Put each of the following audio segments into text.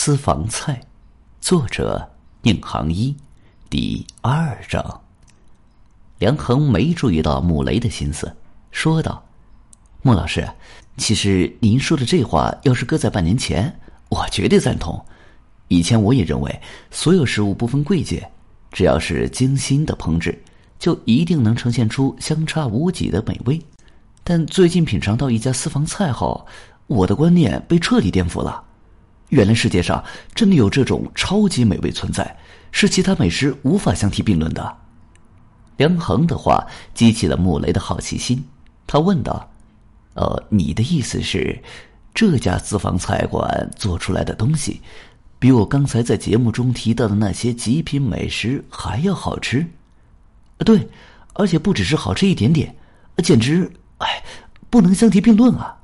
私房菜，作者宁杭一，第二章。梁恒没注意到穆雷的心思，说道：“穆老师，其实您说的这话，要是搁在半年前，我绝对赞同。以前我也认为，所有食物不分贵贱，只要是精心的烹制，就一定能呈现出相差无几的美味。但最近品尝到一家私房菜后，我的观念被彻底颠覆了。”原来世界上真的有这种超级美味存在，是其他美食无法相提并论的。梁恒的话激起了穆雷的好奇心，他问道：“呃，你的意思是，这家私房菜馆做出来的东西，比我刚才在节目中提到的那些极品美食还要好吃？”“对，而且不只是好吃一点点，简直，哎，不能相提并论啊！”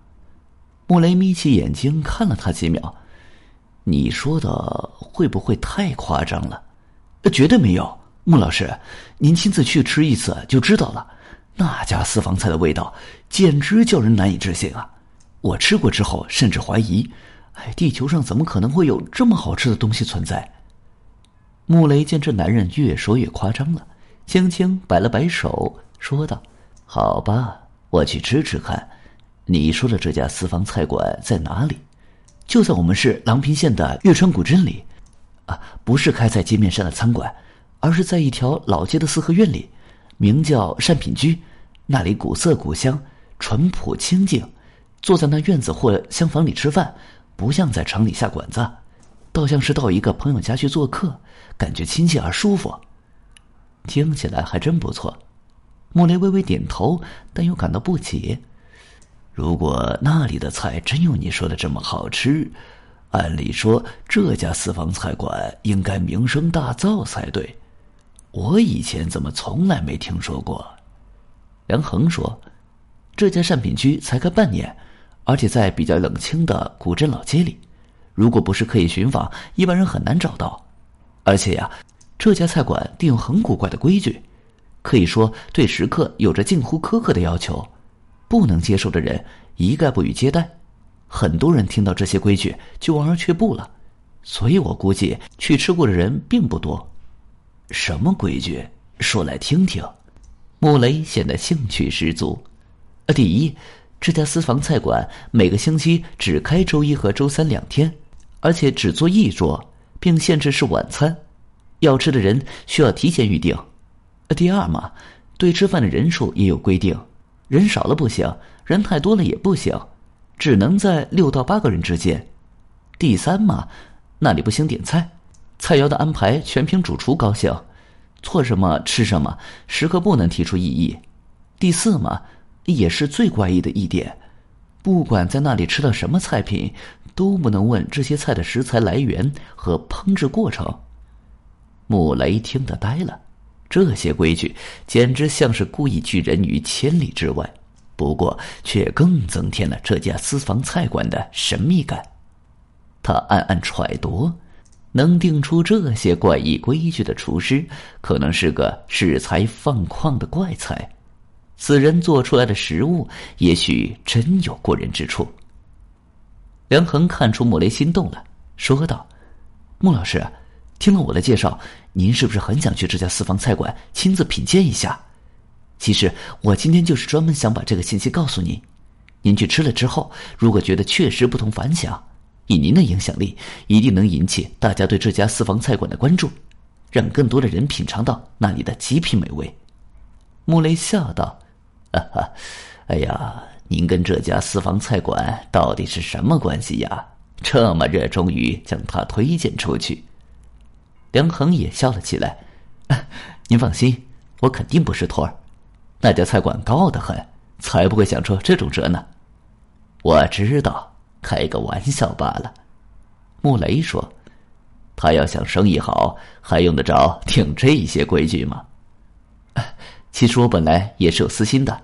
穆雷眯起眼睛看了他几秒。你说的会不会太夸张了？绝对没有，穆老师，您亲自去吃一次就知道了。那家私房菜的味道简直叫人难以置信啊！我吃过之后，甚至怀疑，哎，地球上怎么可能会有这么好吃的东西存在？穆雷见这男人越说越夸张了，轻轻摆了摆手，说道：“好吧，我去吃吃看。你说的这家私房菜馆在哪里？”就在我们市郎平县的月川古镇里，啊，不是开在街面上的餐馆，而是在一条老街的四合院里，名叫善品居。那里古色古香，淳朴清静。坐在那院子或厢房里吃饭，不像在城里下馆子，倒像是到一个朋友家去做客，感觉亲切而舒服。听起来还真不错。穆雷微微点头，但又感到不解。如果那里的菜真有你说的这么好吃，按理说这家私房菜馆应该名声大噪才对。我以前怎么从来没听说过？梁恒说：“这家善品居才开半年，而且在比较冷清的古镇老街里，如果不是刻意寻访，一般人很难找到。而且呀，这家菜馆定有很古怪的规矩，可以说对食客有着近乎苛刻的要求。”不能接受的人一概不予接待，很多人听到这些规矩就望而却步了，所以我估计去吃过的人并不多。什么规矩？说来听听。穆雷显得兴趣十足。第一，这家私房菜馆每个星期只开周一和周三两天，而且只做一桌，并限制是晚餐，要吃的人需要提前预定。第二嘛，对吃饭的人数也有规定。人少了不行，人太多了也不行，只能在六到八个人之间。第三嘛，那里不兴点菜，菜肴的安排全凭主厨高兴，做什么吃什么，食客不能提出异议。第四嘛，也是最怪异的一点，不管在那里吃到什么菜品，都不能问这些菜的食材来源和烹制过程。穆雷听得呆了。这些规矩简直像是故意拒人于千里之外，不过却更增添了这家私房菜馆的神秘感。他暗暗揣度，能定出这些怪异规矩的厨师，可能是个恃才放旷的怪才。此人做出来的食物，也许真有过人之处。梁恒看出穆雷心动了，说道：“穆老师。”听了我的介绍，您是不是很想去这家私房菜馆亲自品鉴一下？其实我今天就是专门想把这个信息告诉您。您去吃了之后，如果觉得确实不同凡响，以您的影响力，一定能引起大家对这家私房菜馆的关注，让更多的人品尝到那里的极品美味。穆雷笑道：“哈哈，哎呀，您跟这家私房菜馆到底是什么关系呀？这么热衷于将它推荐出去？”梁恒也笑了起来，“您放心，我肯定不是托儿。那家菜馆高傲的很，才不会想出这种辙呢。”我知道，开个玩笑罢了。”穆雷说，“他要想生意好，还用得着听这些规矩吗？”其实我本来也是有私心的。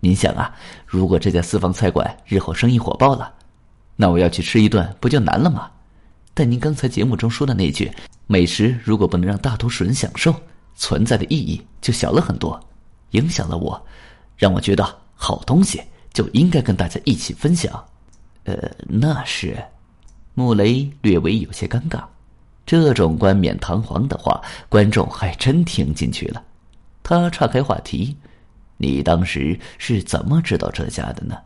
您想啊，如果这家私房菜馆日后生意火爆了，那我要去吃一顿不就难了吗？但您刚才节目中说的那句。美食如果不能让大多数人享受，存在的意义就小了很多，影响了我，让我觉得好东西就应该跟大家一起分享。呃，那是，穆雷略微有些尴尬，这种冠冕堂皇的话，观众还真听进去了。他岔开话题：“你当时是怎么知道这家的呢？”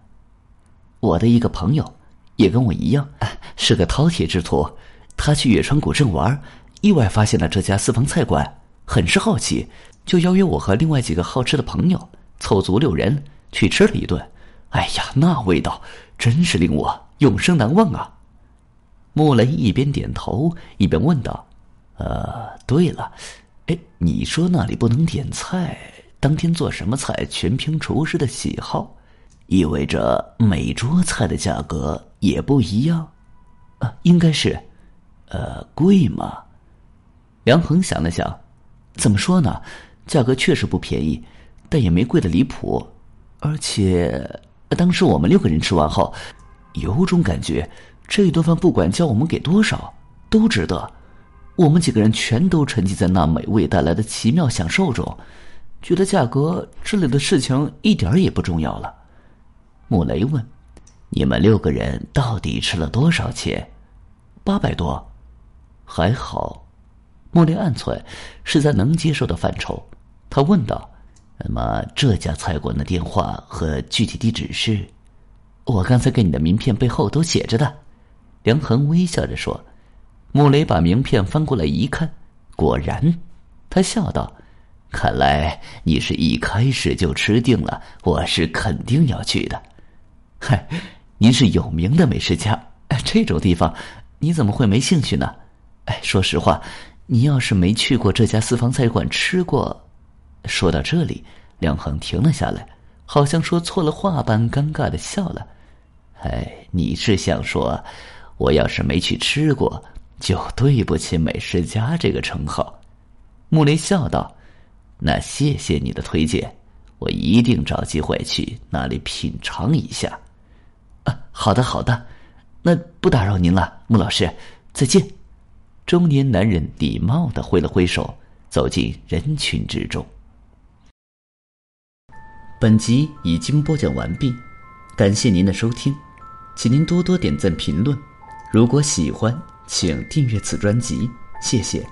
我的一个朋友，也跟我一样，是个饕餮之徒。他去月川古镇玩，意外发现了这家私房菜馆，很是好奇，就邀约我和另外几个好吃的朋友，凑足六人去吃了一顿。哎呀，那味道真是令我永生难忘啊！穆雷一边点头一边问道：“呃，对了，哎，你说那里不能点菜，当天做什么菜全凭厨师的喜好，意味着每桌菜的价格也不一样？啊，应该是。呃，贵吗？”梁恒想了想，怎么说呢？价格确实不便宜，但也没贵的离谱，而且。当时我们六个人吃完后，有种感觉，这一顿饭不管叫我们给多少，都值得。我们几个人全都沉浸在那美味带来的奇妙享受中，觉得价格之类的事情一点也不重要了。穆雷问：“你们六个人到底吃了多少钱？”八百多，还好。穆雷暗忖是在能接受的范畴，他问道。那么这家菜馆的电话和具体地址是？我刚才给你的名片背后都写着的。梁恒微笑着说。穆雷把名片翻过来一看，果然，他笑道：“看来你是一开始就吃定了，我是肯定要去的。”嗨，您是有名的美食家，这种地方你怎么会没兴趣呢？哎，说实话，你要是没去过这家私房菜馆吃过。说到这里，梁恒停了下来，好像说错了话般，尴尬的笑了。哎，你是想说，我要是没去吃过，就对不起美食家这个称号？穆雷笑道：“那谢谢你的推荐，我一定找机会去那里品尝一下。”啊，好的，好的，那不打扰您了，穆老师，再见。中年男人礼貌的挥了挥手，走进人群之中。本集已经播讲完毕，感谢您的收听，请您多多点赞评论。如果喜欢，请订阅此专辑，谢谢。